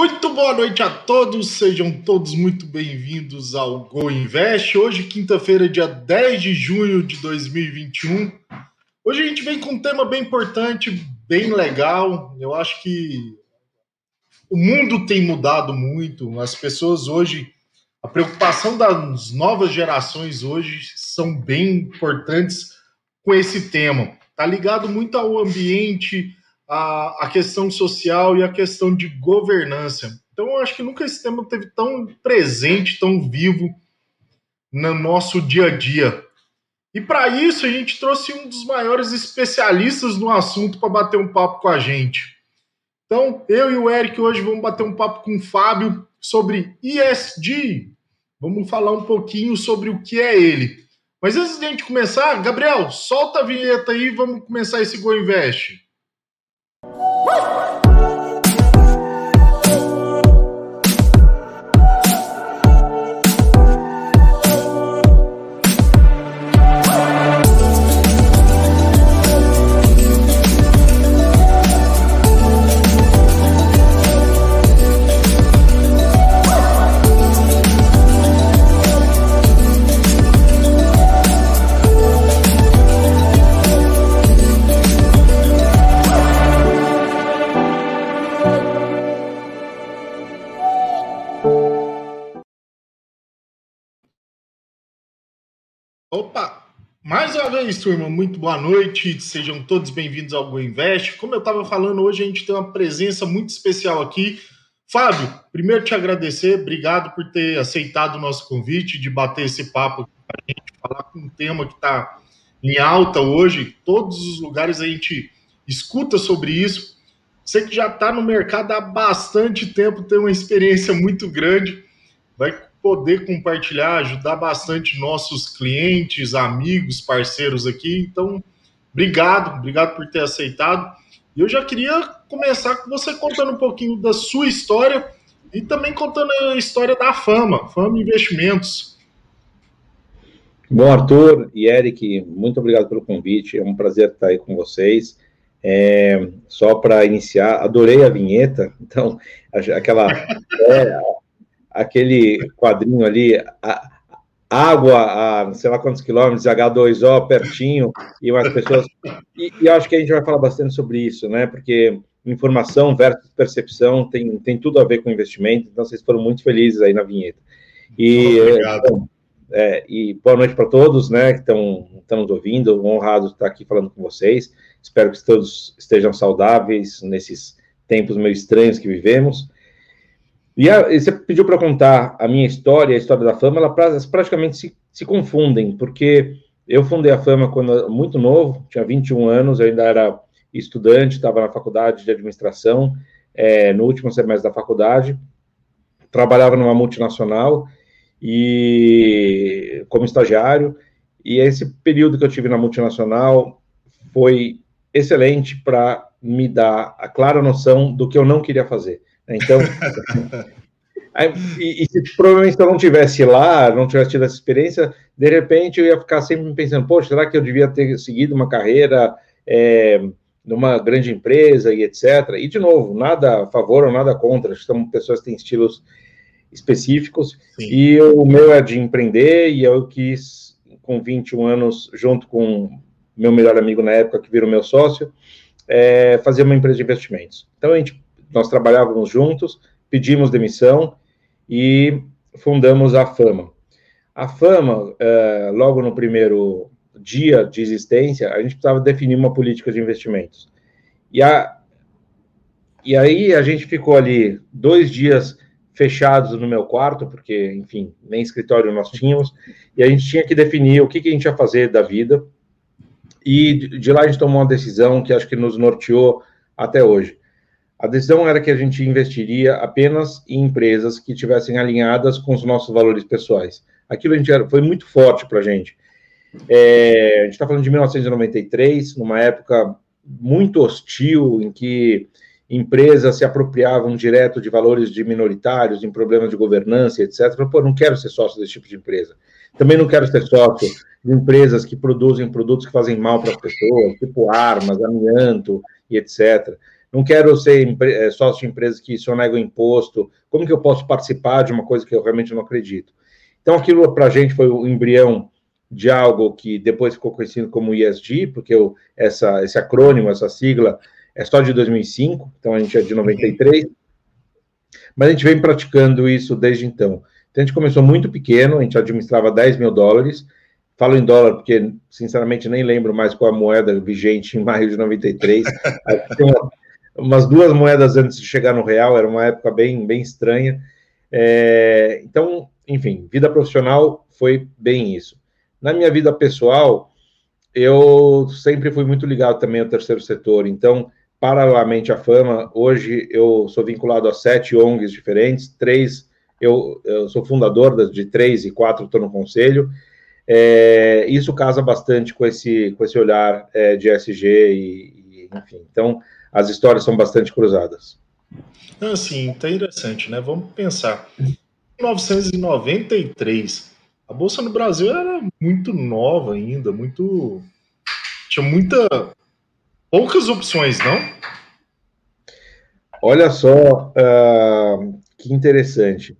Muito boa noite a todos, sejam todos muito bem-vindos ao Go Invest. Hoje, quinta-feira, dia 10 de junho de 2021. Hoje a gente vem com um tema bem importante, bem legal. Eu acho que o mundo tem mudado muito, as pessoas hoje, a preocupação das novas gerações hoje são bem importantes com esse tema. Está ligado muito ao ambiente, a, a questão social e a questão de governança. Então, eu acho que nunca esse tema teve tão presente, tão vivo no nosso dia a dia. E para isso, a gente trouxe um dos maiores especialistas no assunto para bater um papo com a gente. Então, eu e o Eric hoje vamos bater um papo com o Fábio sobre ESG. Vamos falar um pouquinho sobre o que é ele. Mas antes de a gente começar, Gabriel, solta a vinheta aí e vamos começar esse Go Invest. Opa! Vez, turma, muito boa noite. Sejam todos bem-vindos ao GoInvest. Como eu estava falando, hoje a gente tem uma presença muito especial aqui. Fábio, primeiro te agradecer, obrigado por ter aceitado o nosso convite de bater esse papo com a gente, falar com um tema que está em alta hoje. Todos os lugares a gente escuta sobre isso. Você que já está no mercado há bastante tempo, tem uma experiência muito grande, vai poder compartilhar, ajudar bastante nossos clientes, amigos, parceiros aqui. Então, obrigado, obrigado por ter aceitado. E eu já queria começar com você contando um pouquinho da sua história e também contando a história da Fama, Fama Investimentos. Bom, Arthur e Eric, muito obrigado pelo convite. É um prazer estar aí com vocês. É, só para iniciar, adorei a vinheta. Então, aquela é, aquele quadrinho ali, a, água a sei lá quantos quilômetros, H2O pertinho, e umas pessoas. E, e acho que a gente vai falar bastante sobre isso, né? Porque informação versus percepção tem, tem tudo a ver com investimento, então vocês foram muito felizes aí na vinheta. E, Obrigado. É, e boa noite para todos, né, que estão nos ouvindo, honrado estar aqui falando com vocês. Espero que todos estejam saudáveis nesses tempos meio estranhos que vivemos. E, a, você pediu para contar a minha história, a história da fama, elas praticamente se, se confundem, porque eu fundei a fama quando muito novo, tinha 21 anos, eu ainda era estudante, estava na faculdade de administração, é, no último semestre da faculdade, trabalhava numa multinacional e como estagiário, e esse período que eu tive na multinacional foi excelente para me dar a clara noção do que eu não queria fazer. Então, aí, e, e, se provavelmente se eu não tivesse lá, não tivesse tido essa experiência, de repente eu ia ficar sempre pensando, poxa, será que eu devia ter seguido uma carreira é, numa grande empresa e etc. E, de novo, nada a favor ou nada contra, são pessoas que têm estilos específicos, Sim. e o meu é de empreender, e eu quis, com 21 anos, junto com meu melhor amigo na época, que virou meu sócio, é, fazer uma empresa de investimentos. Então, a gente nós trabalhávamos juntos, pedimos demissão e fundamos a Fama. A Fama, é, logo no primeiro dia de existência, a gente precisava definir uma política de investimentos. E, a, e aí a gente ficou ali dois dias fechados no meu quarto, porque, enfim, nem escritório nós tínhamos, e a gente tinha que definir o que, que a gente ia fazer da vida. E de lá a gente tomou uma decisão que acho que nos norteou até hoje. A decisão era que a gente investiria apenas em empresas que tivessem alinhadas com os nossos valores pessoais. Aquilo a gente era, foi muito forte para a gente. É, a gente está falando de 1993, numa época muito hostil, em que empresas se apropriavam direto de valores de minoritários, em problemas de governança, etc. Pô, não quero ser sócio desse tipo de empresa. Também não quero ser sócio de empresas que produzem produtos que fazem mal para as pessoas, tipo armas, amianto e etc. não quero ser é, sócio de empresas que sonegam imposto, como que eu posso participar de uma coisa que eu realmente não acredito? Então, aquilo para a gente foi o embrião de algo que depois ficou conhecido como ESG, porque eu, essa, esse acrônimo, essa sigla, é só de 2005, então a gente é de 93, mas a gente vem praticando isso desde então. Então, a gente começou muito pequeno, a gente administrava 10 mil dólares, falo em dólar porque, sinceramente, nem lembro mais qual a moeda vigente em maio de 93, tem uma, umas duas moedas antes de chegar no real, era uma época bem, bem estranha, é, então, enfim, vida profissional foi bem isso. Na minha vida pessoal, eu sempre fui muito ligado também ao terceiro setor. Então, paralelamente à fama, hoje eu sou vinculado a sete ONGs diferentes, três, eu, eu sou fundador de três e quatro estou no conselho. É, isso casa bastante com esse, com esse olhar é, de SG e, e, enfim. Então, as histórias são bastante cruzadas. Assim, interessante, né? Vamos pensar. Em 1993, a bolsa no Brasil era muito nova ainda, muito tinha muita poucas opções, não? Olha só uh, que interessante.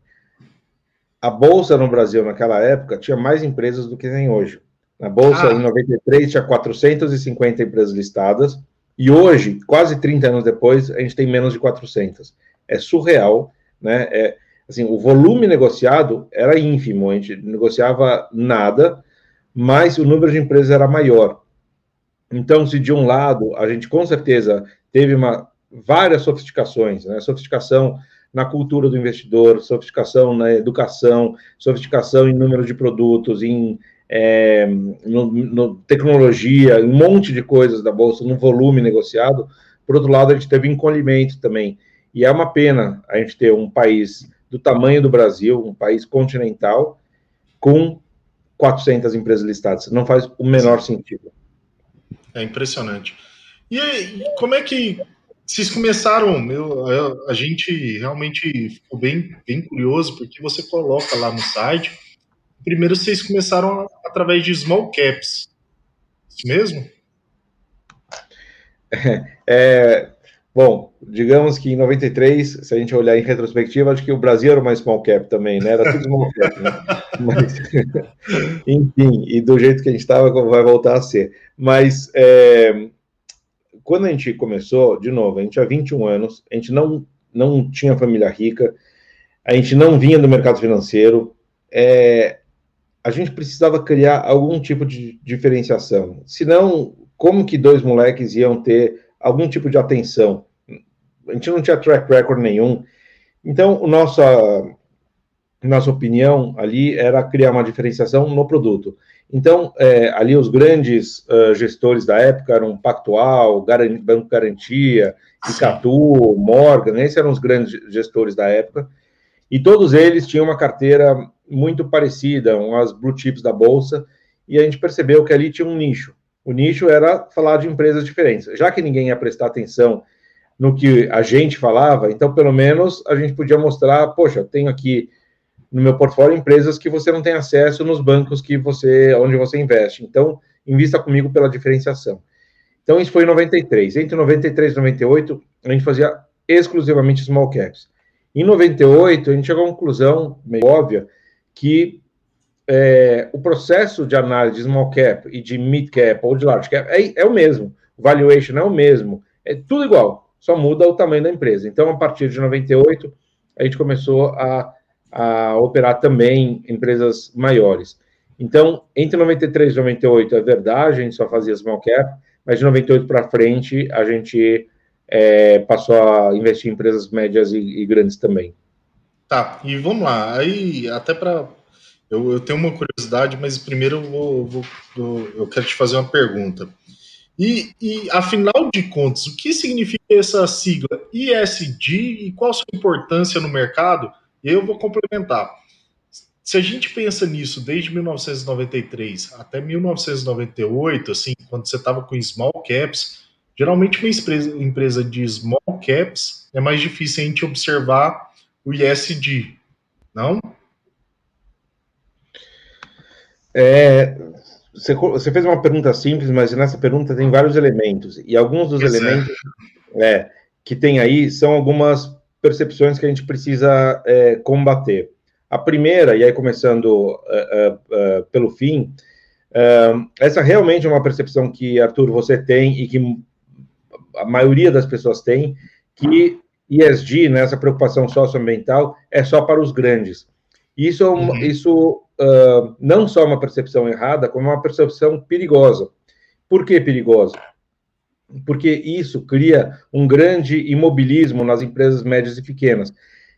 A bolsa no Brasil naquela época tinha mais empresas do que tem hoje. Na bolsa ah. em 93 tinha 450 empresas listadas e hoje, quase 30 anos depois, a gente tem menos de 400. É surreal, né? É, assim, o volume negociado era ínfimo, a gente negociava nada, mas o número de empresas era maior. Então, se de um lado a gente com certeza teve uma, várias sofisticações, né? sofisticação na cultura do investidor, sofisticação na educação, sofisticação em número de produtos, em é, no, no, tecnologia, um monte de coisas da bolsa, no volume negociado. Por outro lado, a gente teve encolhimento também. E é uma pena a gente ter um país do tamanho do Brasil, um país continental, com 400 empresas listadas. Não faz o menor sentido. É impressionante. E aí, como é que vocês começaram? Meu, a gente realmente ficou bem, bem curioso, porque você coloca lá no site. Primeiro, vocês começaram através de small caps. Isso mesmo? É, Bom, digamos que em 93, se a gente olhar em retrospectiva, acho que o Brasil era uma small cap também, né? Era tudo small cap, né? Mas, enfim, e do jeito que a gente estava, vai voltar a ser. Mas é, quando a gente começou, de novo, a gente tinha 21 anos, a gente não, não tinha família rica, a gente não vinha do mercado financeiro, é, a gente precisava criar algum tipo de diferenciação. Senão, como que dois moleques iam ter algum tipo de atenção. A gente não tinha track record nenhum. Então, nossa, nossa opinião ali era criar uma diferenciação no produto. Então, é, ali os grandes uh, gestores da época eram Pactual, Garan Banco Garantia, Icatu, Morgan, esses eram os grandes gestores da época. E todos eles tinham uma carteira muito parecida, umas blue chips da bolsa, e a gente percebeu que ali tinha um nicho. O nicho era falar de empresas diferentes. Já que ninguém ia prestar atenção no que a gente falava, então pelo menos a gente podia mostrar, poxa, tenho aqui no meu portfólio empresas que você não tem acesso nos bancos que você, onde você investe. Então, invista comigo pela diferenciação. Então, isso foi em 93. Entre 93 e 98, a gente fazia exclusivamente small caps. Em 98, a gente chegou à conclusão meio óbvia que é, o processo de análise de small cap e de mid cap ou de large cap é, é o mesmo. O valuation é o mesmo. É tudo igual, só muda o tamanho da empresa. Então, a partir de 98, a gente começou a, a operar também empresas maiores. Então, entre 93 e 98 é verdade, a gente só fazia small cap, mas de 98 para frente a gente é, passou a investir em empresas médias e, e, grandes também. Tá, e vamos lá. Aí, até para eu, eu tenho uma curiosidade, mas primeiro eu, vou, vou, eu quero te fazer uma pergunta. E, e, afinal de contas, o que significa essa sigla ISD e qual a sua importância no mercado? Eu vou complementar. Se a gente pensa nisso desde 1993 até 1998, assim, quando você estava com small caps, geralmente uma empresa, empresa de small caps é mais difícil a gente observar o ISD, não? É, você, você, fez uma pergunta simples, mas nessa pergunta tem vários elementos. E alguns dos elementos. É, que tem aí são algumas percepções que a gente precisa é, combater. A primeira, e aí começando uh, uh, uh, pelo fim, essa realmente é uma percepção que, Arthur, você tem e que a maioria das pessoas tem, que ESG, né, essa preocupação socioambiental, é só para os grandes. Isso, é uhum. isso não só é uma percepção errada, como uma percepção perigosa. Por que perigosa? Porque isso cria um grande imobilismo nas empresas médias e pequenas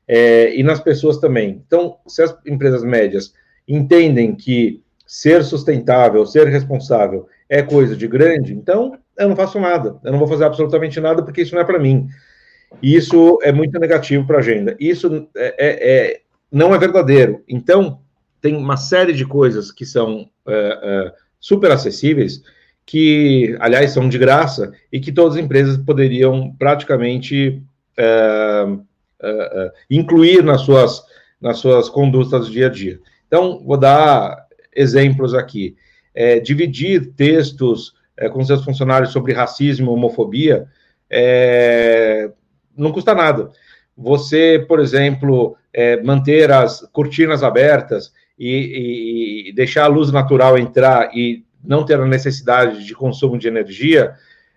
é, e nas pessoas também. Então, se as empresas médias entendem que ser sustentável, ser responsável é coisa de grande, então eu não faço nada, eu não vou fazer absolutamente nada porque isso não é para mim. E isso é muito negativo para a agenda. Isso é, é, é, não é verdadeiro. Então, tem uma série de coisas que são é, é, super acessíveis, que, aliás, são de graça, e que todas as empresas poderiam praticamente é, incluir nas suas, nas suas condutas do dia a dia. Então, vou dar exemplos aqui. É, dividir textos é, com seus funcionários sobre racismo e homofobia é, não custa nada. Você, por exemplo, é, manter as cortinas abertas e, e, deixar a luz natural entrar e não ter a necessidade de consumo de energia,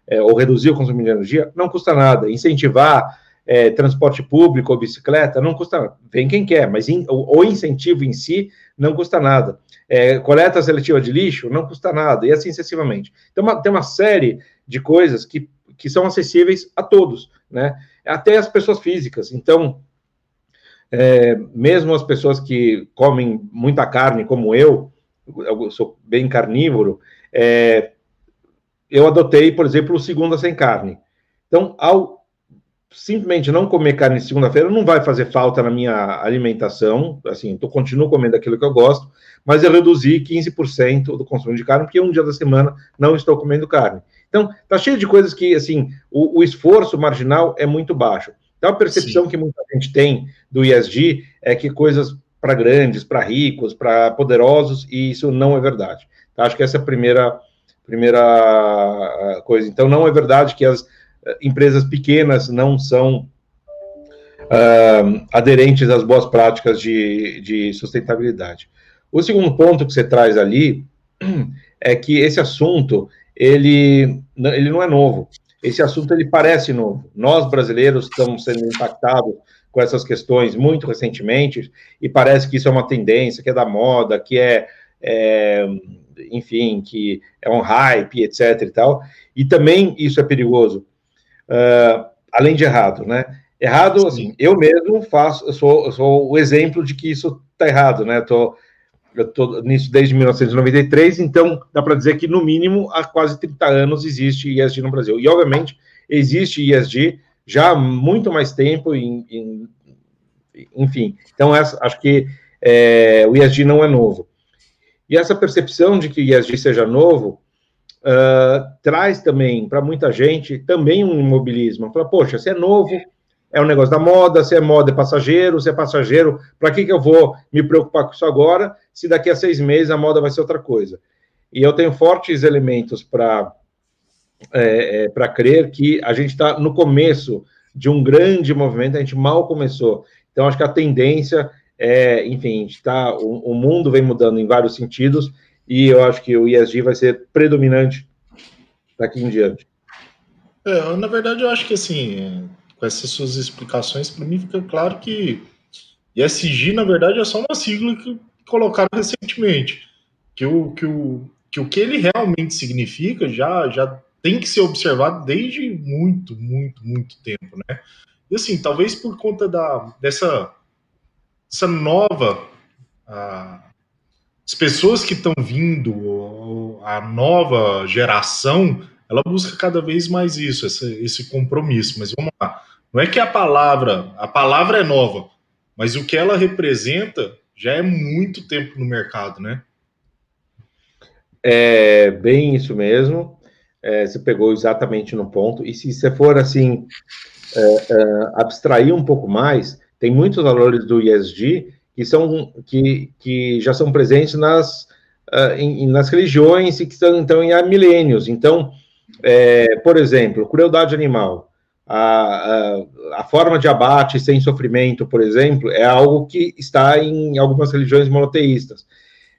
é, ou reduzir o consumo de energia, não custa nada. Incentivar é, transporte público ou bicicleta, não custa nada. Vem quem quer, mas in, o, o, incentivo em si não custa nada. É, coleta seletiva de lixo não custa nada, e assim sucessivamente. Então, uma, tem uma série de coisas que, que são acessíveis a todos, né? Até as pessoas físicas. Então, é, mesmo as pessoas que comem muita carne, como eu, eu sou bem carnívoro, é, eu adotei, por exemplo, o segunda sem carne. Então, ao simplesmente não comer carne segunda-feira não vai fazer falta na minha alimentação, assim, eu continuo comendo aquilo que eu gosto, mas eu reduzi 15% do consumo de carne, porque um dia da semana não estou comendo carne. Então, tá cheio de coisas que, assim, o, o esforço marginal é muito baixo. Então, a percepção Sim. que muita gente tem do ISD é que coisas para grandes, para ricos, para poderosos, e isso não é verdade. Tá? Acho que essa é a primeira, primeira ah, coisa. Então, não é verdade que as empresas pequenas não são uh, aderentes às boas práticas de, de sustentabilidade. O segundo ponto que você traz ali é que esse assunto ele, ele não é novo. Esse assunto ele parece novo. Nós brasileiros estamos sendo impactados com essas questões muito recentemente e parece que isso é uma tendência, que é da moda, que é, é enfim, que é um hype, etc. E tal. E também isso é perigoso, uh, além de errado, né? Errado, Sim. assim, eu mesmo faço, eu sou, eu sou o exemplo de que isso está errado, né? Tô, eu tô nisso desde 1993, então dá para dizer que, no mínimo, há quase 30 anos existe ISD no Brasil. E, obviamente, existe ISD já há muito mais tempo, em, em, enfim. Então, essa, acho que é, o ISD não é novo. E essa percepção de que ISD seja novo uh, traz também para muita gente também um imobilismo. Fala, poxa, se é novo, é um negócio da moda, se é moda é passageiro, se é passageiro, para que, que eu vou me preocupar com isso agora, se daqui a seis meses a moda vai ser outra coisa? E eu tenho fortes elementos para é, é, para crer que a gente está no começo de um grande movimento, a gente mal começou. Então, acho que a tendência é, enfim, está, o, o mundo vem mudando em vários sentidos, e eu acho que o ESG vai ser predominante daqui em diante. É, na verdade, eu acho que assim, com essas suas explicações, para mim fica claro que ESG, na verdade, é só uma sigla que colocaram recentemente. Que o que, o, que, o que ele realmente significa já, já tem que ser observado desde muito, muito, muito tempo, né? E assim, talvez por conta da, dessa, dessa nova as pessoas que estão vindo, a nova geração, ela busca cada vez mais isso, esse compromisso. Mas vamos lá, não é que a palavra, a palavra é nova, mas o que ela representa já é muito tempo no mercado, né? É bem isso mesmo. É, você pegou exatamente no ponto. E se você for assim é, é, abstrair um pouco mais, tem muitos valores do ESG que são que, que já são presentes nas, uh, em, nas religiões e que estão então há milênios. Então, é, por exemplo, crueldade animal. a, a, a, forma de abate sem sofrimento, por exemplo, é algo que está em algumas religiões monoteístas.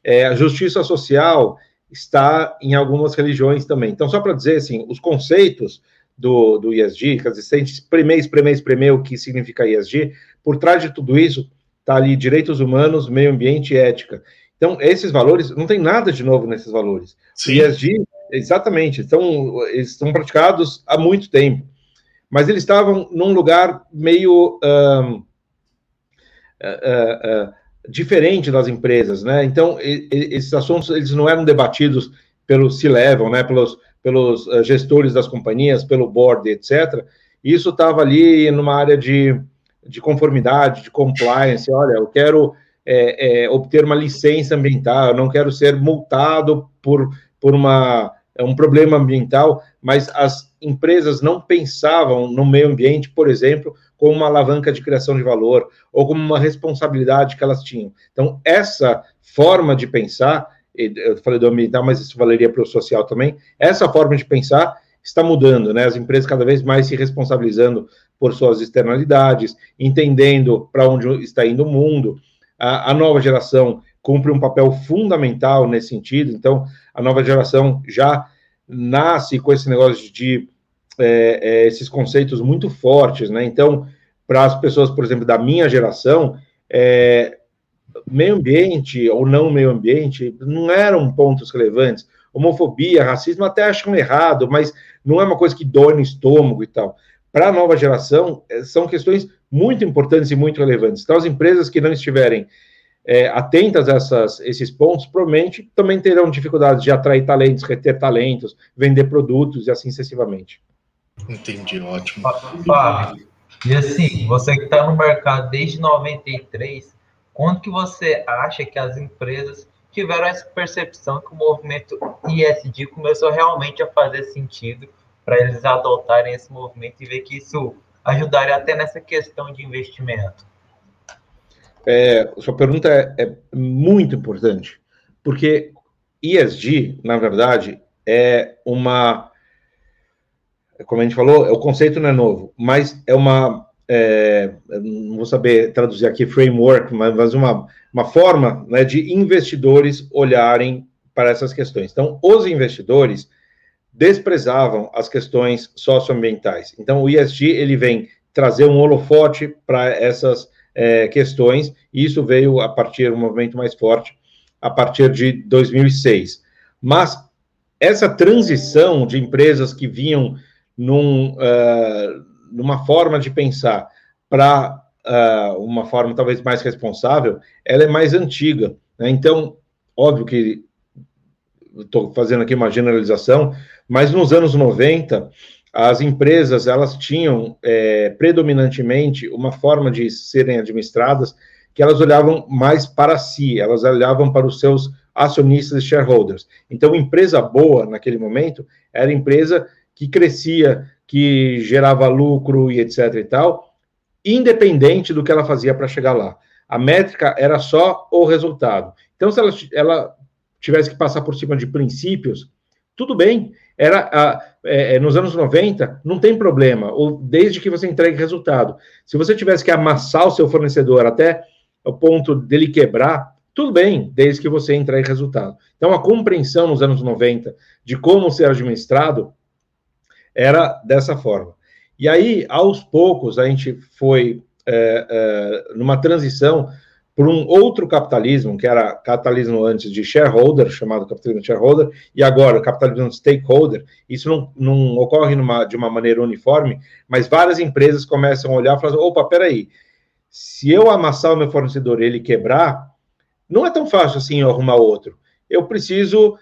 É, a justiça social está em algumas religiões também. Então, só para dizer, assim, os conceitos do, do ISG, quer dizer, se a gente espremer, espremer, espremer o que significa ISG, por trás de tudo isso está ali direitos humanos, meio ambiente e ética. Então, esses valores, não tem nada de novo nesses valores. Sim. O ISG, exatamente, estão, eles estão praticados há muito tempo mas eles estavam num lugar meio uh, uh, uh, diferente das empresas, né? Então, e, e, esses assuntos eles não eram debatidos pelo C-level, né? Pelos, pelos eh, gestores das companhias, pelo board, etc. Isso estava ali numa área de, de conformidade, de compliance. Olha, eu quero é, é, obter uma licença ambiental, eu não quero ser multado por, por uma um problema ambiental, mas as empresas não pensavam no meio ambiente, por exemplo, como uma alavanca de criação de valor ou como uma responsabilidade que elas tinham. Então, essa forma de pensar, eu falei do ambiental, mas isso valeria para o social também, essa forma de pensar está mudando, né? As empresas cada vez mais se responsabilizando por suas externalidades, entendendo para onde está indo o mundo. A, a nova geração cumpre um papel fundamental nesse sentido. Então, a nova geração já nasce com esse negócio de é, é, esses conceitos muito fortes, né? Então, para as pessoas, por exemplo, da minha geração, é, meio ambiente ou não meio ambiente não eram pontos relevantes. Homofobia, racismo até acham errado, mas não é uma coisa que dói no estômago e tal. Para a nova geração, é, são questões muito importantes e muito relevantes. Então, as empresas que não estiverem é, atentas a essas, esses pontos, provavelmente também terão dificuldades de atrair talentos, reter talentos, vender produtos e assim sucessivamente. Entendi, ótimo. Fábio, e assim, você que está no mercado desde 93, quando que você acha que as empresas tiveram essa percepção que o movimento ISD começou realmente a fazer sentido para eles adotarem esse movimento e ver que isso ajudaria até nessa questão de investimento? É, sua pergunta é, é, muito importante, porque ESG, na verdade, é uma. Como a gente falou, o conceito não é novo, mas é uma. É, não vou saber traduzir aqui framework, mas uma, uma forma né, de investidores olharem para essas questões. Então, os investidores desprezavam as questões socioambientais. Então, o ESG ele vem trazer um holofote para essas é, questões, e isso veio a partir um movimento mais forte a partir de 2006. Mas essa transição de empresas que vinham num, uh, numa forma de pensar para uh, uma forma talvez mais responsável, ela é mais antiga. Né? Então, óbvio que estou fazendo aqui uma generalização, mas nos anos 90, as empresas elas tinham é, predominantemente uma forma de serem administradas que elas olhavam mais para si, elas olhavam para os seus acionistas e shareholders. Então, empresa boa naquele momento era empresa que crescia, que gerava lucro e etc e tal, independente do que ela fazia para chegar lá. A métrica era só o resultado. Então, se ela, ela tivesse que passar por cima de princípios, tudo bem. Era é, é, nos anos 90, não tem problema, ou desde que você entregue resultado. Se você tivesse que amassar o seu fornecedor até o ponto dele quebrar, tudo bem, desde que você entregue resultado. Então, a compreensão nos anos 90 de como ser administrado era dessa forma. E aí, aos poucos, a gente foi é, é, numa transição por um outro capitalismo, que era capitalismo antes de shareholder, chamado capitalismo shareholder, e agora capitalismo stakeholder. Isso não, não ocorre numa, de uma maneira uniforme, mas várias empresas começam a olhar e falar: assim, opa, peraí, se eu amassar o meu fornecedor e ele quebrar, não é tão fácil assim eu arrumar outro. Eu preciso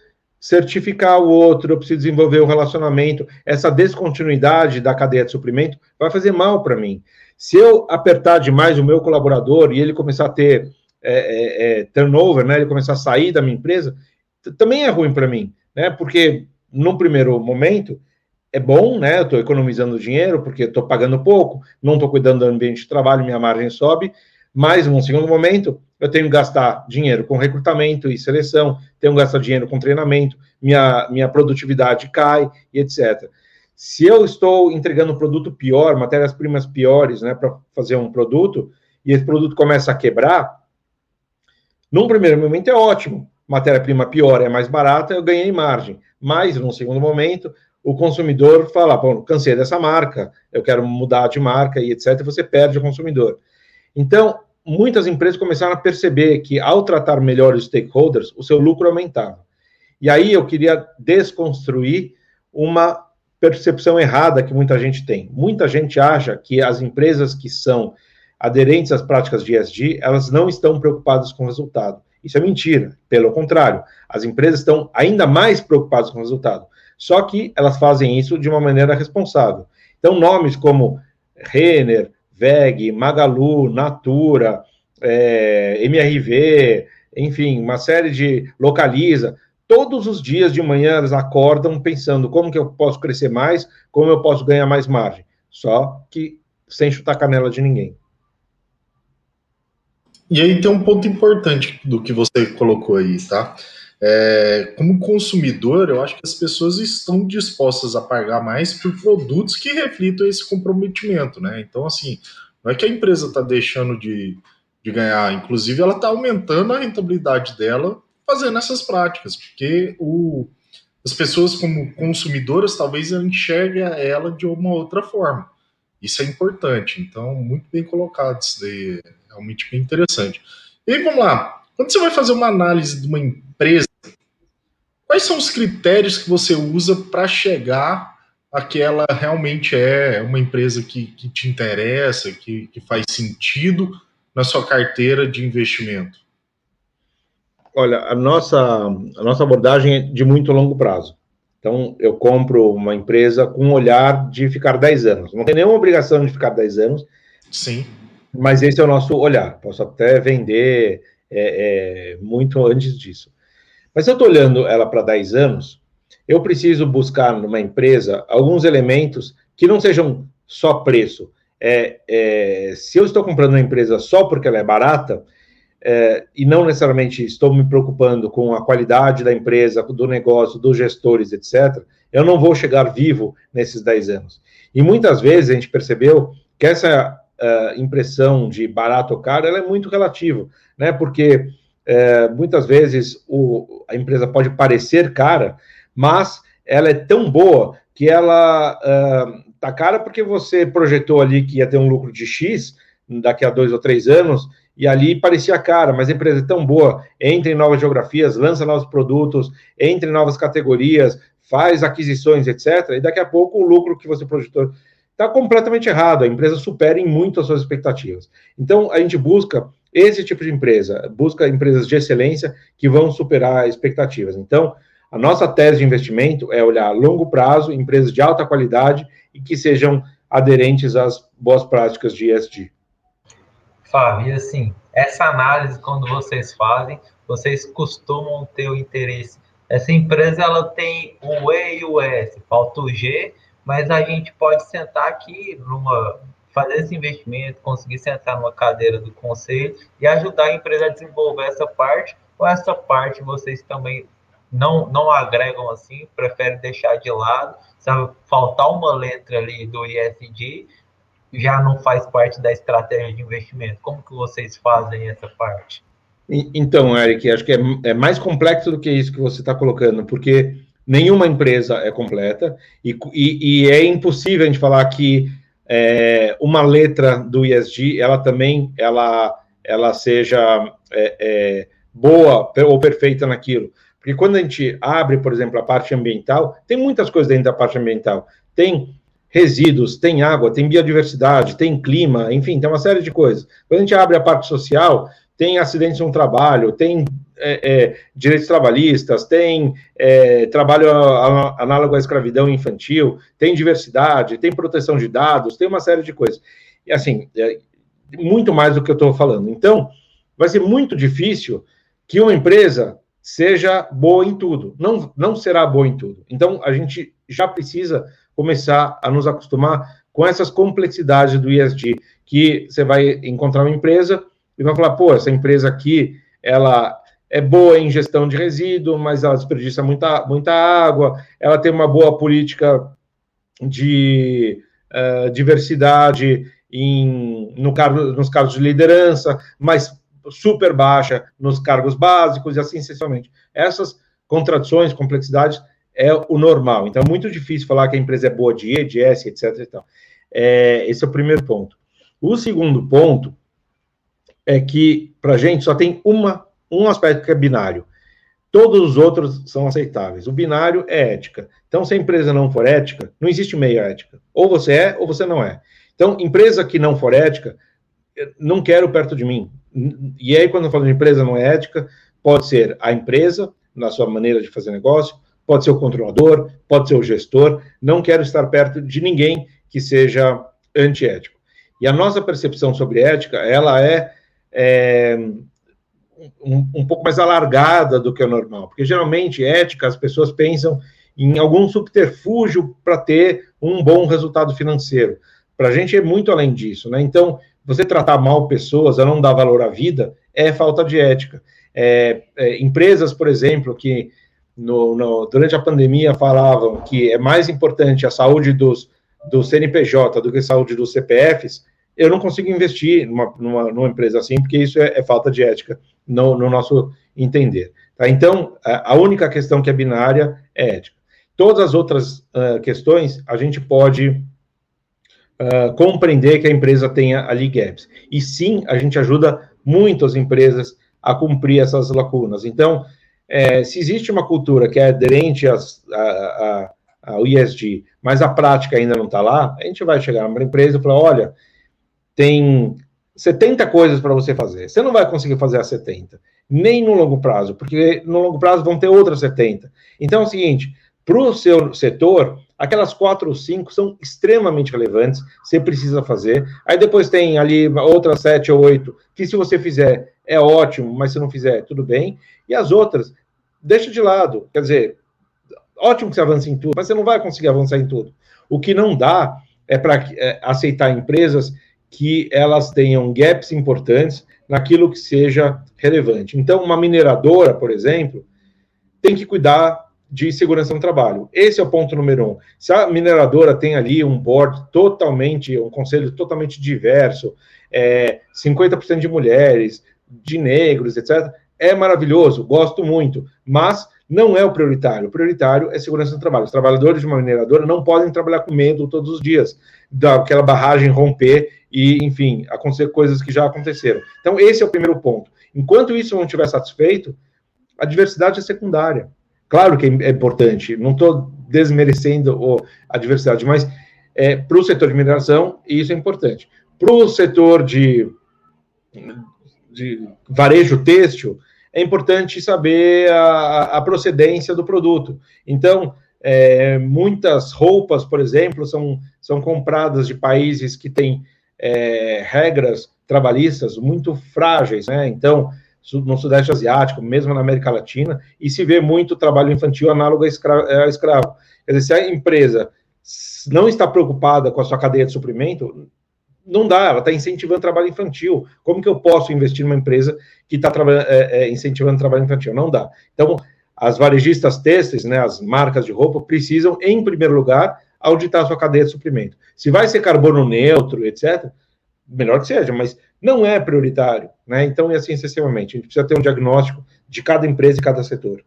certificar o outro, eu preciso desenvolver o um relacionamento. Essa descontinuidade da cadeia de suprimento vai fazer mal para mim. Se eu apertar demais o meu colaborador e ele começar a ter é, é, é turnover, né, ele começar a sair da minha empresa, também é ruim para mim, né? Porque no primeiro momento é bom, né? Eu estou economizando dinheiro porque estou pagando pouco, não estou cuidando do ambiente de trabalho, minha margem sobe. Mas, num segundo momento, eu tenho que gastar dinheiro com recrutamento e seleção, tenho que gastar dinheiro com treinamento, minha, minha produtividade cai e etc. Se eu estou entregando um produto pior, matérias-primas piores, né, para fazer um produto, e esse produto começa a quebrar, num primeiro momento é ótimo. Matéria-prima pior é mais barata, eu ganhei margem. Mas, num segundo momento, o consumidor fala, bom, cansei dessa marca, eu quero mudar de marca e etc., você perde o consumidor. Então, muitas empresas começaram a perceber que, ao tratar melhor os stakeholders, o seu lucro aumentava. E aí eu queria desconstruir uma percepção errada que muita gente tem. Muita gente acha que as empresas que são aderentes às práticas de ESG, elas não estão preocupadas com o resultado. Isso é mentira. Pelo contrário, as empresas estão ainda mais preocupadas com o resultado. Só que elas fazem isso de uma maneira responsável. Então, nomes como Renner, VEG, Magalu, Natura, é, MRV, enfim, uma série de Localiza, todos os dias de manhã elas acordam pensando como que eu posso crescer mais, como eu posso ganhar mais margem. Só que sem chutar canela de ninguém. E aí tem um ponto importante do que você colocou aí, tá? É, como consumidor, eu acho que as pessoas estão dispostas a pagar mais por produtos que reflitam esse comprometimento, né? Então, assim, não é que a empresa está deixando de, de ganhar, inclusive ela está aumentando a rentabilidade dela fazendo essas práticas, porque o, as pessoas como consumidoras talvez enxerguem ela de uma outra forma. Isso é importante, então muito bem colocado isso daí, é realmente bem interessante. E vamos lá, quando você vai fazer uma análise de uma empresa, quais são os critérios que você usa para chegar a que ela realmente é uma empresa que, que te interessa, que, que faz sentido na sua carteira de investimento? Olha, a nossa, a nossa abordagem é de muito longo prazo. Então, eu compro uma empresa com um olhar de ficar 10 anos. Não tem nenhuma obrigação de ficar 10 anos. Sim. Mas esse é o nosso olhar. Posso até vender é, é, muito antes disso. Mas se eu estou olhando ela para 10 anos, eu preciso buscar numa empresa alguns elementos que não sejam só preço. É, é, se eu estou comprando uma empresa só porque ela é barata, é, e não necessariamente estou me preocupando com a qualidade da empresa, do negócio, dos gestores, etc., eu não vou chegar vivo nesses 10 anos. E muitas vezes a gente percebeu que essa uh, impressão de barato ou caro ela é muito relativa, né? Porque uh, muitas vezes o, a empresa pode parecer cara, mas ela é tão boa que ela uh, cara porque você projetou ali que ia ter um lucro de X daqui a dois ou três anos e ali parecia cara, mas a empresa é tão boa, entra em novas geografias, lança novos produtos, entra em novas categorias, faz aquisições, etc. E daqui a pouco o lucro que você projetou está completamente errado, a empresa supera em muito as suas expectativas. Então, a gente busca esse tipo de empresa, busca empresas de excelência que vão superar expectativas. Então, a nossa tese de investimento é olhar a longo prazo, empresas de alta qualidade e que sejam aderentes às boas práticas de ESG. Fábio, e assim, essa análise, quando vocês fazem, vocês costumam ter o interesse. Essa empresa, ela tem o E e o S, falta o G, mas a gente pode sentar aqui numa fazer esse investimento, conseguir sentar numa cadeira do conselho e ajudar a empresa a desenvolver essa parte, ou essa parte vocês também não, não agregam assim, preferem deixar de lado, sabe, faltar uma letra ali do ISD, já não faz parte da estratégia de investimento? Como que vocês fazem essa parte? Então, Eric, acho que é, é mais complexo do que isso que você está colocando, porque nenhuma empresa é completa e, e, e é impossível a gente falar que é, uma letra do ESG, ela também, ela, ela seja é, é, boa ou perfeita naquilo. Porque quando a gente abre, por exemplo, a parte ambiental, tem muitas coisas dentro da parte ambiental. Tem resíduos, tem água, tem biodiversidade, tem clima, enfim, tem uma série de coisas. Quando a gente abre a parte social, tem acidentes no trabalho, tem é, é, direitos trabalhistas, tem é, trabalho análogo à escravidão infantil, tem diversidade, tem proteção de dados, tem uma série de coisas. E assim, é, muito mais do que eu estou falando. Então, vai ser muito difícil que uma empresa seja boa em tudo. Não, não será boa em tudo. Então, a gente já precisa começar a nos acostumar com essas complexidades do ESG, que você vai encontrar uma empresa e vai falar, pô, essa empresa aqui, ela é boa em gestão de resíduo, mas ela desperdiça muita, muita água, ela tem uma boa política de uh, diversidade em, no cargo, nos cargos de liderança, mas super baixa nos cargos básicos e assim sucessivamente. Essas contradições, complexidades é o normal. Então é muito difícil falar que a empresa é boa de E, de S, etc. E tal. É, esse é o primeiro ponto. O segundo ponto é que para a gente só tem uma, um aspecto que é binário. Todos os outros são aceitáveis. O binário é ética. Então, se a empresa não for ética, não existe meia ética. Ou você é, ou você não é. Então, empresa que não for ética, não quero perto de mim. E aí, quando eu falo de empresa não é ética, pode ser a empresa, na sua maneira de fazer negócio, pode ser o controlador, pode ser o gestor. Não quero estar perto de ninguém que seja antiético. E a nossa percepção sobre ética, ela é, é um, um, pouco mais alargada do que o normal, porque geralmente ética as pessoas pensam em algum subterfúgio para ter um bom resultado financeiro. Para a gente é muito além disso, né? Então, você tratar mal pessoas, a não dar valor à vida, é falta de ética. É, é, empresas, por exemplo, que no, no, durante a pandemia falavam que é mais importante a saúde dos, do CNPJ do que a saúde dos CPFs, eu não consigo investir numa, numa, numa empresa assim, porque isso é, é falta de ética no, no nosso entender. Tá? Então, a, a, única questão que é binária é ética. Todas as outras uh, questões a gente pode uh, compreender que a empresa tenha ali gaps. E sim, a gente ajuda muito as empresas a cumprir essas lacunas. Então, é, se existe uma cultura que é aderente às, a, a, ao ISD, mas a prática ainda não está lá, a gente vai chegar numa empresa e falar: olha, tem 70 coisas para você fazer. Você não vai conseguir fazer as 70, nem no longo prazo, porque no longo prazo vão ter outras 70. Então é o seguinte: para o seu setor, aquelas quatro ou cinco são extremamente relevantes, você precisa fazer. Aí depois tem ali outras sete ou oito, que se você fizer é ótimo, mas se não fizer, tudo bem. E as outras, deixa de lado. Quer dizer, ótimo que você avance em tudo, mas você não vai conseguir avançar em tudo. O que não dá é para é, aceitar empresas que elas tenham gaps importantes naquilo que seja relevante. Então, uma mineradora, por exemplo, tem que cuidar de segurança no trabalho. Esse é o ponto número um. Se a mineradora tem ali um board totalmente, um conselho totalmente diverso, é, 50% de mulheres, de negros, etc., é maravilhoso, gosto muito, mas não é o prioritário. O prioritário é segurança no trabalho. Os trabalhadores de uma mineradora não podem trabalhar com medo todos os dias daquela barragem romper e, enfim, acontecer coisas que já aconteceram. Então, esse é o primeiro ponto. Enquanto isso não estiver satisfeito, a diversidade é secundária. Claro que é importante, não estou desmerecendo a diversidade, mas é, para o setor de mineração, isso é importante. Para o setor de, de varejo têxtil, é importante saber a, a procedência do produto. Então, é, muitas roupas, por exemplo, são, são compradas de países que têm é, regras trabalhistas muito frágeis, né? Então, no Sudeste Asiático, mesmo na América Latina, e se vê muito trabalho infantil análogo a escravo. Quer dizer, se a empresa não está preocupada com a sua cadeia de suprimento, não dá, ela está incentivando trabalho infantil. Como que eu posso investir numa empresa que está é, é, incentivando trabalho infantil? Não dá. Então, as varejistas têxteis, né, as marcas de roupa, precisam, em primeiro lugar, auditar sua cadeia de suprimento. Se vai ser carbono neutro, etc., melhor que seja, mas não é prioritário, né? Então, e assim sucessivamente. A gente precisa ter um diagnóstico de cada empresa e cada setor.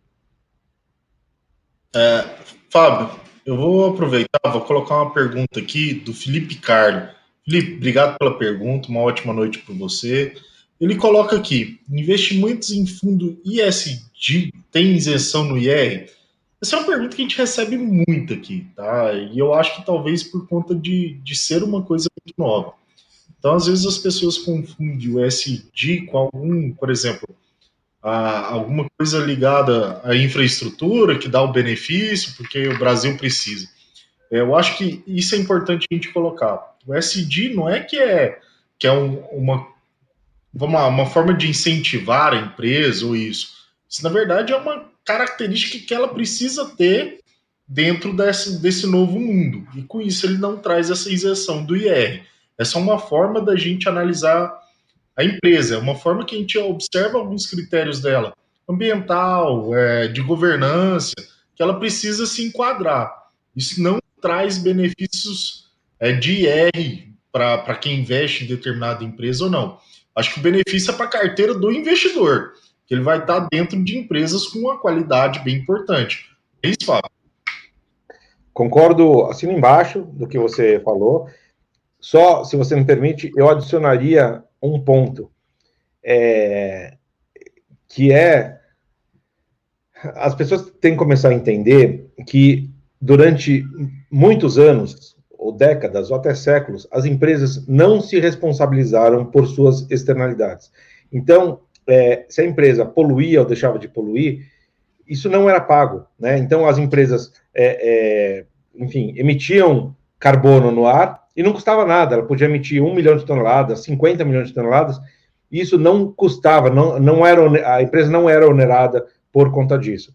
É, Fábio, eu vou aproveitar, vou colocar uma pergunta aqui do Felipe Carlo. Felipe, obrigado pela pergunta, uma ótima noite para você. Ele coloca aqui: investimentos em fundo ISD tem isenção no IR? Essa é uma pergunta que a gente recebe muito aqui, tá? E eu acho que talvez por conta de, de ser uma coisa muito nova. Então, às vezes, as pessoas confundem o SD com algum, por exemplo, a, alguma coisa ligada à infraestrutura que dá o benefício, porque o Brasil precisa. É, eu acho que isso é importante a gente colocar. O SD não é que é, que é um, uma, vamos lá, uma forma de incentivar a empresa ou isso. Isso, na verdade, é uma característica que ela precisa ter dentro desse, desse novo mundo. E com isso ele não traz essa isenção do IR. Essa é uma forma da gente analisar a empresa, é uma forma que a gente observa alguns critérios dela, ambiental, é, de governança, que ela precisa se enquadrar. Isso não traz benefícios é, de IR para quem investe em determinada empresa ou não. Acho que o benefício é para a carteira do investidor, que ele vai estar dentro de empresas com uma qualidade bem importante. É isso, Fábio? Concordo, assino embaixo do que você falou. Só, se você me permite, eu adicionaria um ponto, é, que é as pessoas têm que começar a entender que durante muitos anos, ou décadas, ou até séculos, as empresas não se responsabilizaram por suas externalidades. Então, é, se a empresa poluía ou deixava de poluir, isso não era pago, né? Então, as empresas, é, é, enfim, emitiam carbono no ar e não custava nada. Ela podia emitir um milhão de toneladas, 50 milhões de toneladas, e isso não custava, não, não era, a empresa não era onerada por conta disso.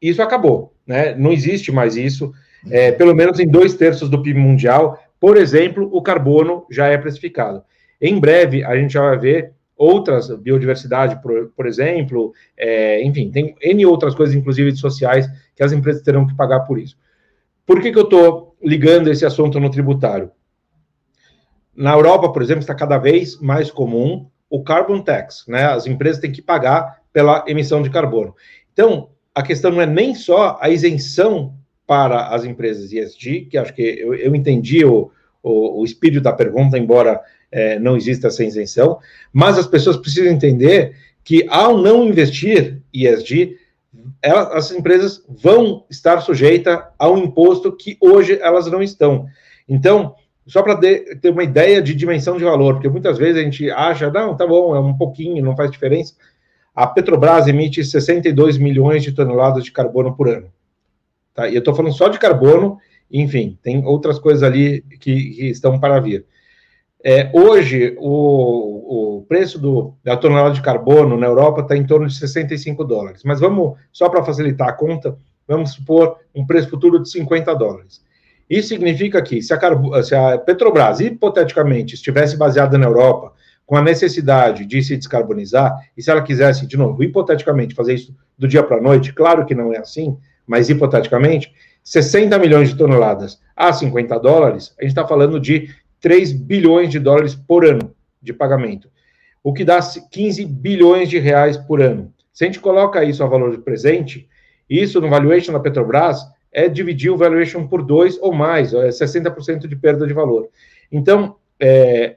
Isso acabou, né? Não existe mais isso, é, pelo menos em dois terços do PIB mundial. Por exemplo, o carbono já é precificado. Em breve, a gente já vai ver outras, biodiversidade, por, por exemplo, é, enfim, tem N outras coisas, inclusive sociais, que as empresas terão que pagar por isso. Por que, que eu estou ligando esse assunto no tributário? Na Europa, por exemplo, está cada vez mais comum o carbon tax, né? As empresas têm que pagar pela emissão de carbono. Então, a questão não é nem só a isenção para as empresas ESG, que acho que eu, eu entendi o, o, o, espírito da pergunta, embora é, não exista essa isenção, mas as pessoas precisam entender que ao não investir ESG, elas, as empresas vão estar sujeitas ao imposto que hoje elas não estão. Então, só para ter uma ideia de dimensão de valor, porque muitas vezes a gente acha, não, tá bom, é um pouquinho, não faz diferença. A Petrobras emite 62 milhões de toneladas de carbono por ano. Tá? E eu estou falando só de carbono, enfim, tem outras coisas ali que, que estão para vir. É, hoje, o, o preço do, da tonelada de carbono na Europa está em torno de 65 dólares. Mas vamos, só para facilitar a conta, vamos supor um preço futuro de 50 dólares. Isso significa que se a, se a Petrobras, hipoteticamente, estivesse baseada na Europa, com a necessidade de se descarbonizar, e se ela quisesse, de novo, hipoteticamente, fazer isso do dia para a noite, claro que não é assim, mas hipoteticamente, 60 milhões de toneladas a 50 dólares, a gente está falando de 3 bilhões de dólares por ano de pagamento, o que dá 15 bilhões de reais por ano. Se a gente coloca isso a valor de presente, isso no valuation da Petrobras é dividir o valuation por dois ou mais, é 60% de perda de valor. Então, é,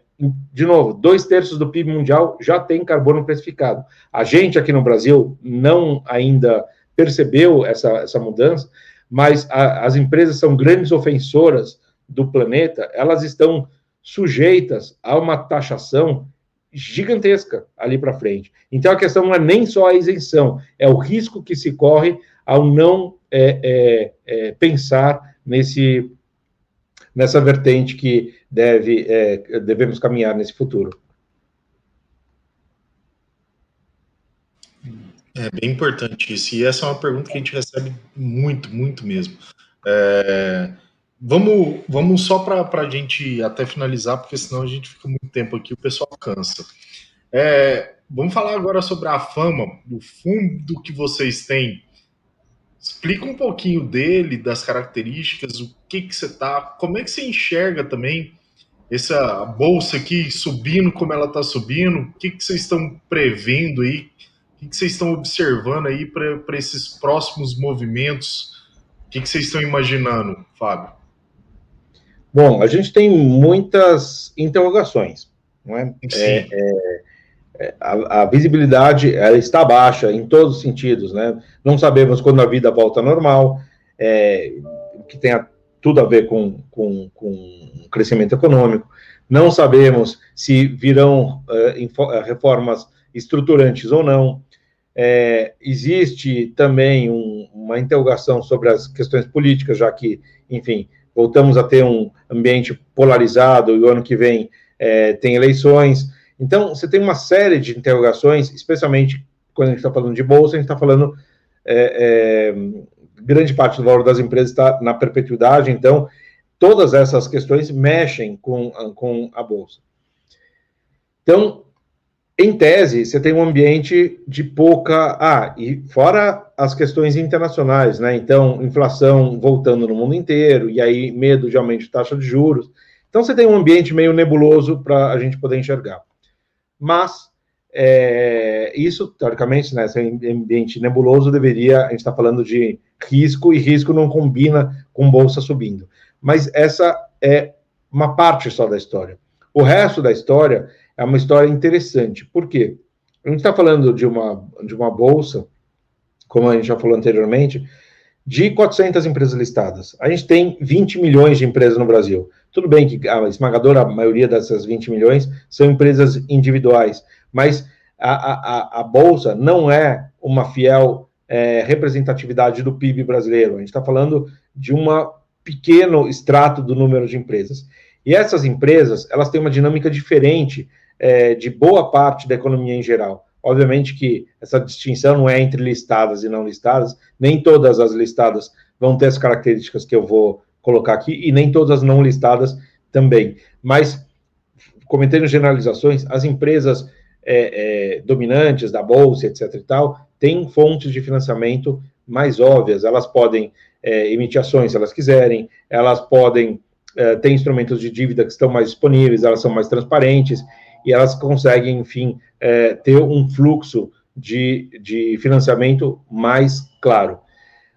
de novo, dois terços do PIB mundial já tem carbono precificado. A gente aqui no Brasil não ainda percebeu essa, essa mudança, mas a, as empresas são grandes ofensoras do planeta, elas estão sujeitas a uma taxação gigantesca ali para frente. Então a questão não é nem só a isenção, é o risco que se corre ao não é, é, é, pensar nesse nessa vertente que deve é, devemos caminhar nesse futuro. É bem importante isso. E essa é uma pergunta que a gente recebe muito, muito mesmo. É, vamos, vamos só para a gente até finalizar, porque senão a gente fica muito tempo aqui, o pessoal cansa. É, vamos falar agora sobre a fama, o fundo que vocês têm Explica um pouquinho dele, das características, o que que você tá, como é que você enxerga também essa bolsa aqui subindo como ela está subindo? O que que vocês estão prevendo aí? O que que vocês estão observando aí para esses próximos movimentos? O que que vocês estão imaginando, Fábio? Bom, a gente tem muitas interrogações, não é? Sim. É, é a, a, visibilidade ela está baixa em todos os sentidos, né? Não sabemos quando a vida volta ao normal, é, que tenha tudo a ver com, com, com crescimento econômico. Não sabemos se virão uh, reformas estruturantes ou não. É, existe também um, uma interrogação sobre as questões políticas, já que, enfim, voltamos a ter um ambiente polarizado e o ano que vem é, tem eleições. Então, você tem uma série de interrogações, especialmente quando a gente está falando de bolsa, a gente está falando. É, é, grande parte do valor das empresas está na perpetuidade, então, todas essas questões mexem com, com a bolsa. Então, em tese, você tem um ambiente de pouca. Ah, e fora as questões internacionais, né? Então, inflação voltando no mundo inteiro, e aí medo de aumento de taxa de juros. Então, você tem um ambiente meio nebuloso para a gente poder enxergar. Mas, é, isso, teoricamente, né, esse ambiente nebuloso deveria. A gente está falando de risco, e risco não combina com bolsa subindo. Mas essa é uma parte só da história. O resto da história é uma história interessante. Por quê? A gente está falando de uma, de uma bolsa, como a gente já falou anteriormente, de 400 empresas listadas. A gente tem 20 milhões de empresas no Brasil. Tudo bem que a esmagadora maioria dessas 20 milhões são empresas individuais, mas a, a, a bolsa não é uma fiel é, representatividade do PIB brasileiro. A gente está falando de um pequeno extrato do número de empresas. E essas empresas, elas têm uma dinâmica diferente é, de boa parte da economia em geral. Obviamente que essa distinção não é entre listadas e não listadas, nem todas as listadas vão ter as características que eu vou colocar aqui, e nem todas as não listadas também. Mas, cometendo generalizações, as empresas é, é, dominantes da Bolsa, etc. e tal, têm fontes de financiamento mais óbvias. Elas podem é, emitir ações se elas quiserem, elas podem é, ter instrumentos de dívida que estão mais disponíveis, elas são mais transparentes, e elas conseguem, enfim, é, ter um fluxo de, de financiamento mais claro.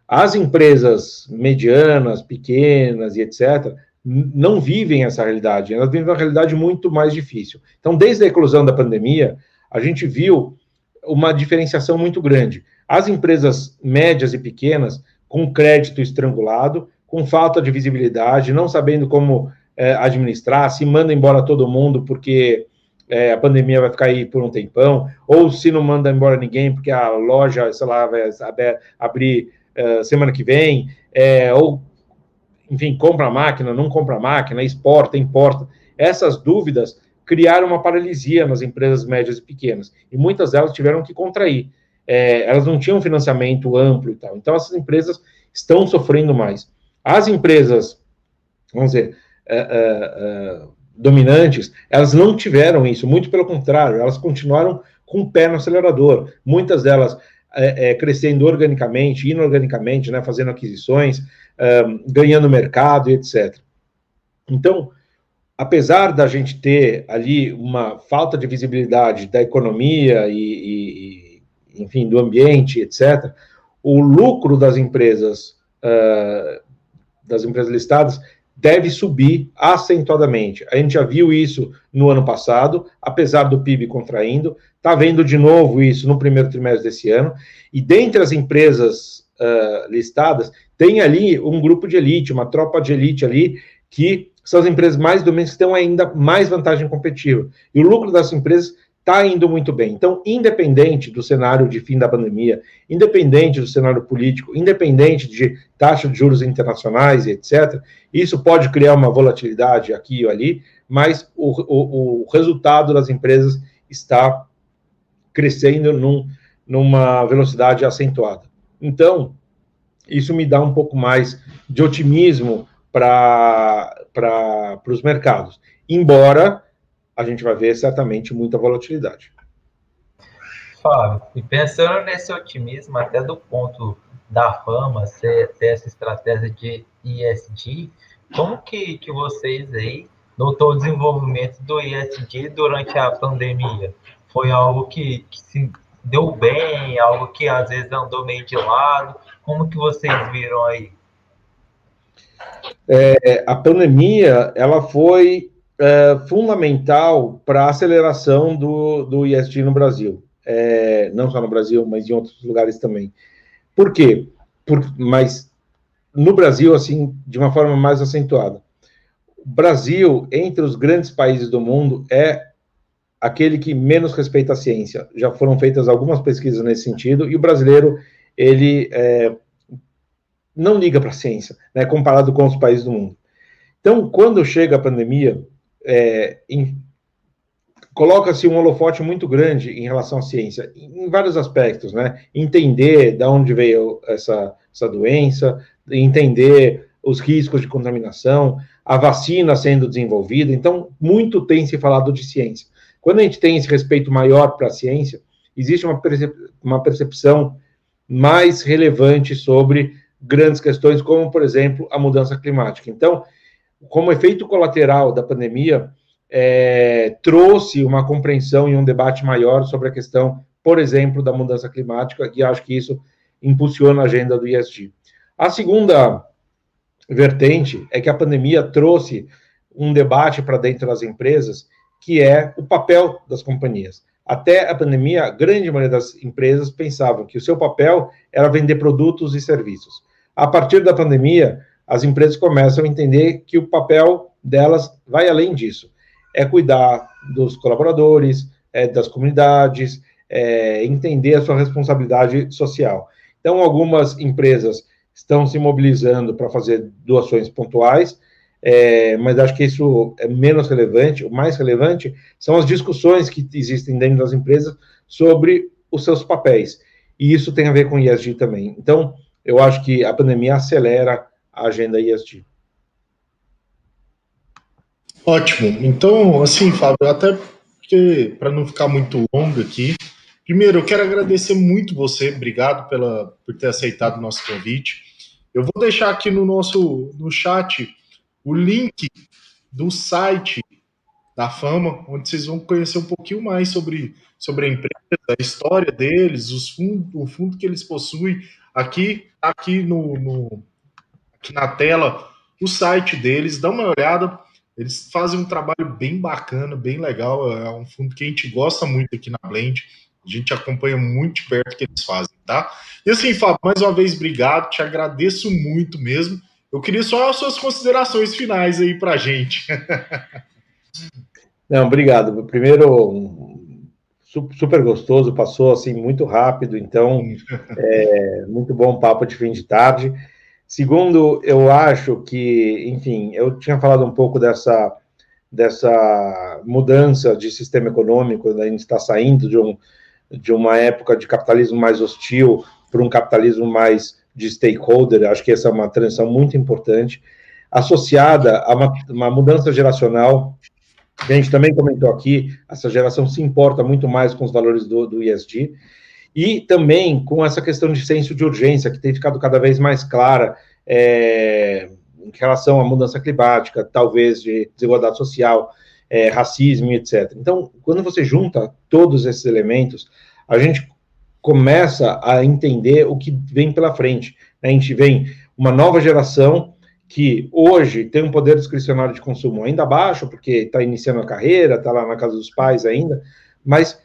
As empresas medianas, pequenas e etc., não vivem essa realidade, elas vivem uma realidade muito mais difícil. Então, desde a eclosão da pandemia, a gente viu uma diferenciação muito grande. As empresas médias e pequenas, com crédito estrangulado, com falta de visibilidade, não sabendo como é, administrar, se manda embora todo mundo porque é, a pandemia vai ficar aí por um tempão, ou se não manda embora ninguém, porque a loja, sei lá, vai abrir uh, semana que vem, é, ou, enfim, compra a máquina, não compra a máquina, exporta, importa. Essas dúvidas criaram uma paralisia nas empresas médias e pequenas, e muitas delas tiveram que contrair. É, elas não tinham financiamento amplo e tal. Então, essas empresas estão sofrendo mais. As empresas, vamos dizer, uh, uh, dominantes, elas não tiveram isso, muito pelo contrário, elas continuaram com o pé no acelerador, muitas delas é, é, crescendo organicamente, inorganicamente, né, fazendo aquisições, um, ganhando mercado e etc. Então, apesar da gente ter ali uma falta de visibilidade da economia e, e, enfim, do ambiente, etc., o lucro das empresas, uh, das empresas listadas, deve subir acentuadamente. A gente já viu isso no ano passado, apesar do PIB contraindo, está vendo de novo isso no primeiro trimestre desse ano, e dentre as empresas uh, listadas, tem ali um grupo de elite, uma tropa de elite ali, que são as empresas mais dominantes que têm ainda mais vantagem competitiva. E o lucro dessas empresas está indo muito bem. Então, independente do cenário de fim da pandemia, independente do cenário político, independente de taxa de juros internacionais e etc., isso pode criar uma volatilidade aqui ou ali, mas o, o, o resultado das empresas está crescendo num, numa velocidade acentuada. Então, isso me dá um pouco mais de otimismo para os mercados. Embora a gente vai ver certamente muita volatilidade. Fábio, e pensando nesse otimismo, até do ponto da fama, ter essa estratégia de ESG, como que, que vocês aí notou o desenvolvimento do ESG durante a pandemia? Foi algo que, que se deu bem, algo que às vezes andou meio de lado? Como que vocês viram aí? É, a pandemia, ela foi é, fundamental para a aceleração do, do ISD no Brasil. É, não só no Brasil, mas em outros lugares também. Por quê? Por, mas no Brasil, assim, de uma forma mais acentuada. O Brasil, entre os grandes países do mundo, é aquele que menos respeita a ciência. Já foram feitas algumas pesquisas nesse sentido, e o brasileiro, ele é, não liga para a ciência, né, comparado com os países do mundo. Então, quando chega a pandemia, é, coloca-se um holofote muito grande em relação à ciência, em vários aspectos, né? Entender de onde veio essa, essa doença, entender os riscos de contaminação, a vacina sendo desenvolvida. Então, muito tem se falado de ciência. quando a gente tem esse respeito maior para a ciência, existe uma, percep uma percepção mais relevante sobre grandes questões, como, por exemplo, a mudança climática. Então, como efeito colateral da pandemia, é, trouxe uma compreensão e um debate maior sobre a questão, por exemplo, da mudança climática, e acho que isso impulsiona a agenda do ISG. A segunda vertente é que a pandemia trouxe um debate para dentro das empresas, que é o papel das companhias. Até a pandemia, a grande maioria das empresas pensavam que o seu papel era vender produtos e serviços. A partir da pandemia, as empresas começam a entender que o papel delas vai além disso. É cuidar dos colaboradores, é, das comunidades, é, entender a sua responsabilidade social. Então, algumas empresas estão se mobilizando para fazer doações pontuais, é, mas acho que isso é menos relevante. O mais relevante são as discussões que existem dentro das empresas sobre os seus papéis. E isso tem a ver com ESG também. Então, eu acho que a pandemia acelera a agenda ESG. Ótimo. Então, assim, Fábio, até porque, para não ficar muito longo aqui, primeiro, eu quero agradecer muito você, obrigado pela, por ter aceitado o nosso convite. Eu vou deixar aqui no nosso no chat o link do site da Fama, onde vocês vão conhecer um pouquinho mais sobre, sobre a empresa, a história deles, os fundos, o fundo que eles possuem. Aqui, aqui no, no aqui na tela o site deles, dá uma olhada. Eles fazem um trabalho bem bacana, bem legal. É um fundo que a gente gosta muito aqui na Blend. A gente acompanha muito de perto o que eles fazem, tá? E assim, Fábio, mais uma vez, obrigado. Te agradeço muito mesmo. Eu queria só as suas considerações finais aí para a gente. Não, obrigado. Primeiro, super gostoso, passou assim muito rápido, então é muito bom papo de fim de tarde. Segundo, eu acho que, enfim, eu tinha falado um pouco dessa, dessa mudança de sistema econômico, né? a gente está saindo de, um, de uma época de capitalismo mais hostil para um capitalismo mais de stakeholder, acho que essa é uma transição muito importante, associada a uma, uma mudança geracional, a gente também comentou aqui, essa geração se importa muito mais com os valores do, do ESG, e também com essa questão de senso de urgência, que tem ficado cada vez mais clara é, em relação à mudança climática, talvez de desigualdade social, é, racismo, etc. Então, quando você junta todos esses elementos, a gente começa a entender o que vem pela frente. A gente vem uma nova geração que hoje tem um poder discricionário de consumo ainda baixo, porque está iniciando a carreira, está lá na casa dos pais ainda, mas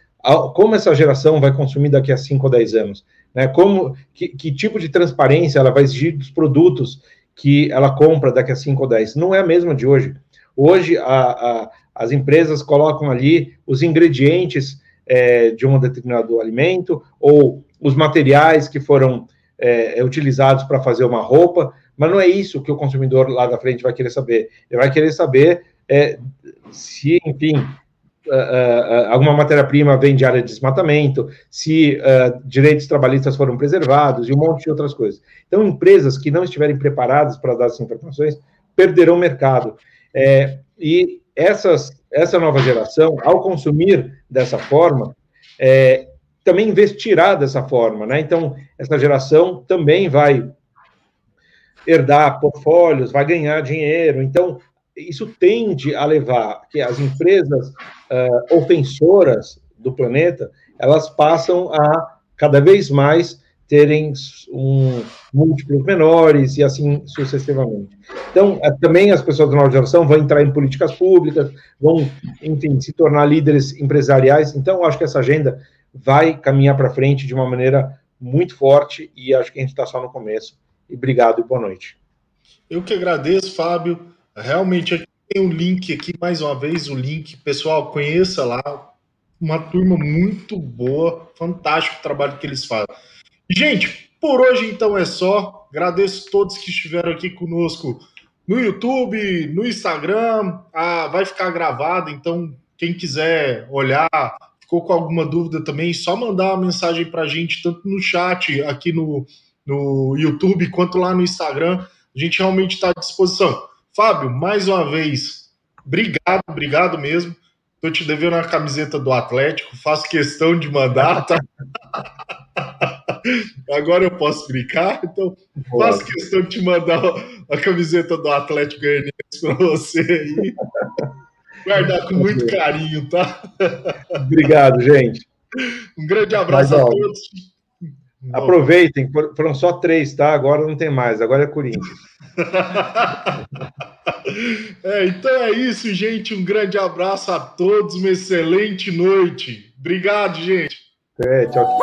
como essa geração vai consumir daqui a 5 ou 10 anos, né? Como, que, que, tipo de transparência ela vai exigir dos produtos que ela compra daqui a 5 ou 10? Não é a mesma de hoje. Hoje, a, a, as empresas colocam ali os ingredientes é, de um determinado alimento ou os materiais que foram é, utilizados para fazer uma roupa, mas não é isso que o consumidor lá da frente vai querer saber. Ele vai querer saber é, se, enfim, uh, alguma matéria-prima vem de área de desmatamento, se direitos trabalhistas foram preservados e um monte de outras coisas. Então, empresas que não estiverem preparadas para dar essas informações perderão o mercado. É, e essas, essa nova geração, ao consumir dessa forma, é, também investirá dessa forma, né? Então, essa geração também vai herdar portfólios, vai ganhar dinheiro. Então, isso tende a levar que as empresas uh, ofensoras do planeta, elas passam a cada vez mais terem um, múltiplos menores e assim sucessivamente. Então, uh, também as pessoas da nova geração vão entrar em políticas públicas, vão, enfim, se tornar líderes empresariais. Então, acho que essa agenda vai caminhar para frente de uma maneira muito forte e acho que a gente está só no começo. E obrigado e boa noite. Eu que agradeço, Fábio. Realmente tem um link aqui, mais uma vez, o link. Pessoal, conheça lá. Uma turma muito boa, fantástico o trabalho que eles fazem. Gente, por hoje então é só. Agradeço a todos que estiveram aqui conosco no YouTube, no Instagram. Ah, vai ficar gravado, então quem quiser olhar, ficou com alguma dúvida também, só mandar uma mensagem para a gente, tanto no chat aqui no, no YouTube quanto lá no Instagram. A gente realmente está à disposição. Fábio, mais uma vez, obrigado, obrigado mesmo. Tô te devendo uma camiseta do Atlético, faço questão de mandar, tá? Agora eu posso brincar, então faço questão de te mandar a camiseta do Atlético Goianiense para você aí. Guardar com muito carinho, tá? Obrigado, gente. Um grande abraço Mas, a todos. Aproveitem, foram só três, tá? Agora não tem mais, agora é Corinthians. é, então é isso, gente. Um grande abraço a todos, uma excelente noite. Obrigado, gente. É, tchau.